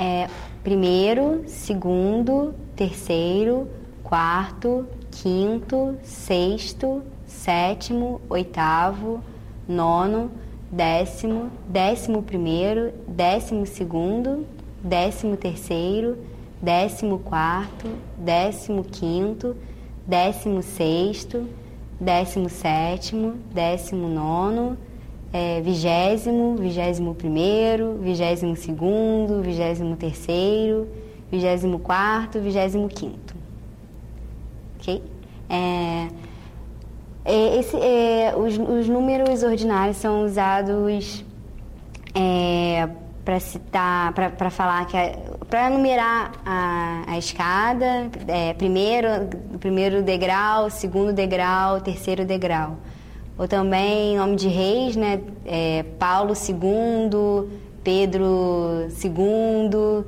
é primeiro, segundo, terceiro, quarto, quinto, sexto, sétimo, oitavo, nono, décimo, décimo primeiro, décimo segundo, décimo terceiro, décimo quarto, décimo quinto, décimo sexto, décimo sétimo, décimo nono, é, vigésimo, vigésimo primeiro, vigésimo segundo, vigésimo terceiro, vigésimo quarto, vigésimo quinto. Ok? É, é, esse, é, os, os, números ordinários são usados é, para citar, para falar que para numerar a, a escada, é, primeiro, primeiro degrau, segundo degrau, terceiro degrau. Ou também nome de reis, né? É, Paulo II, Pedro II,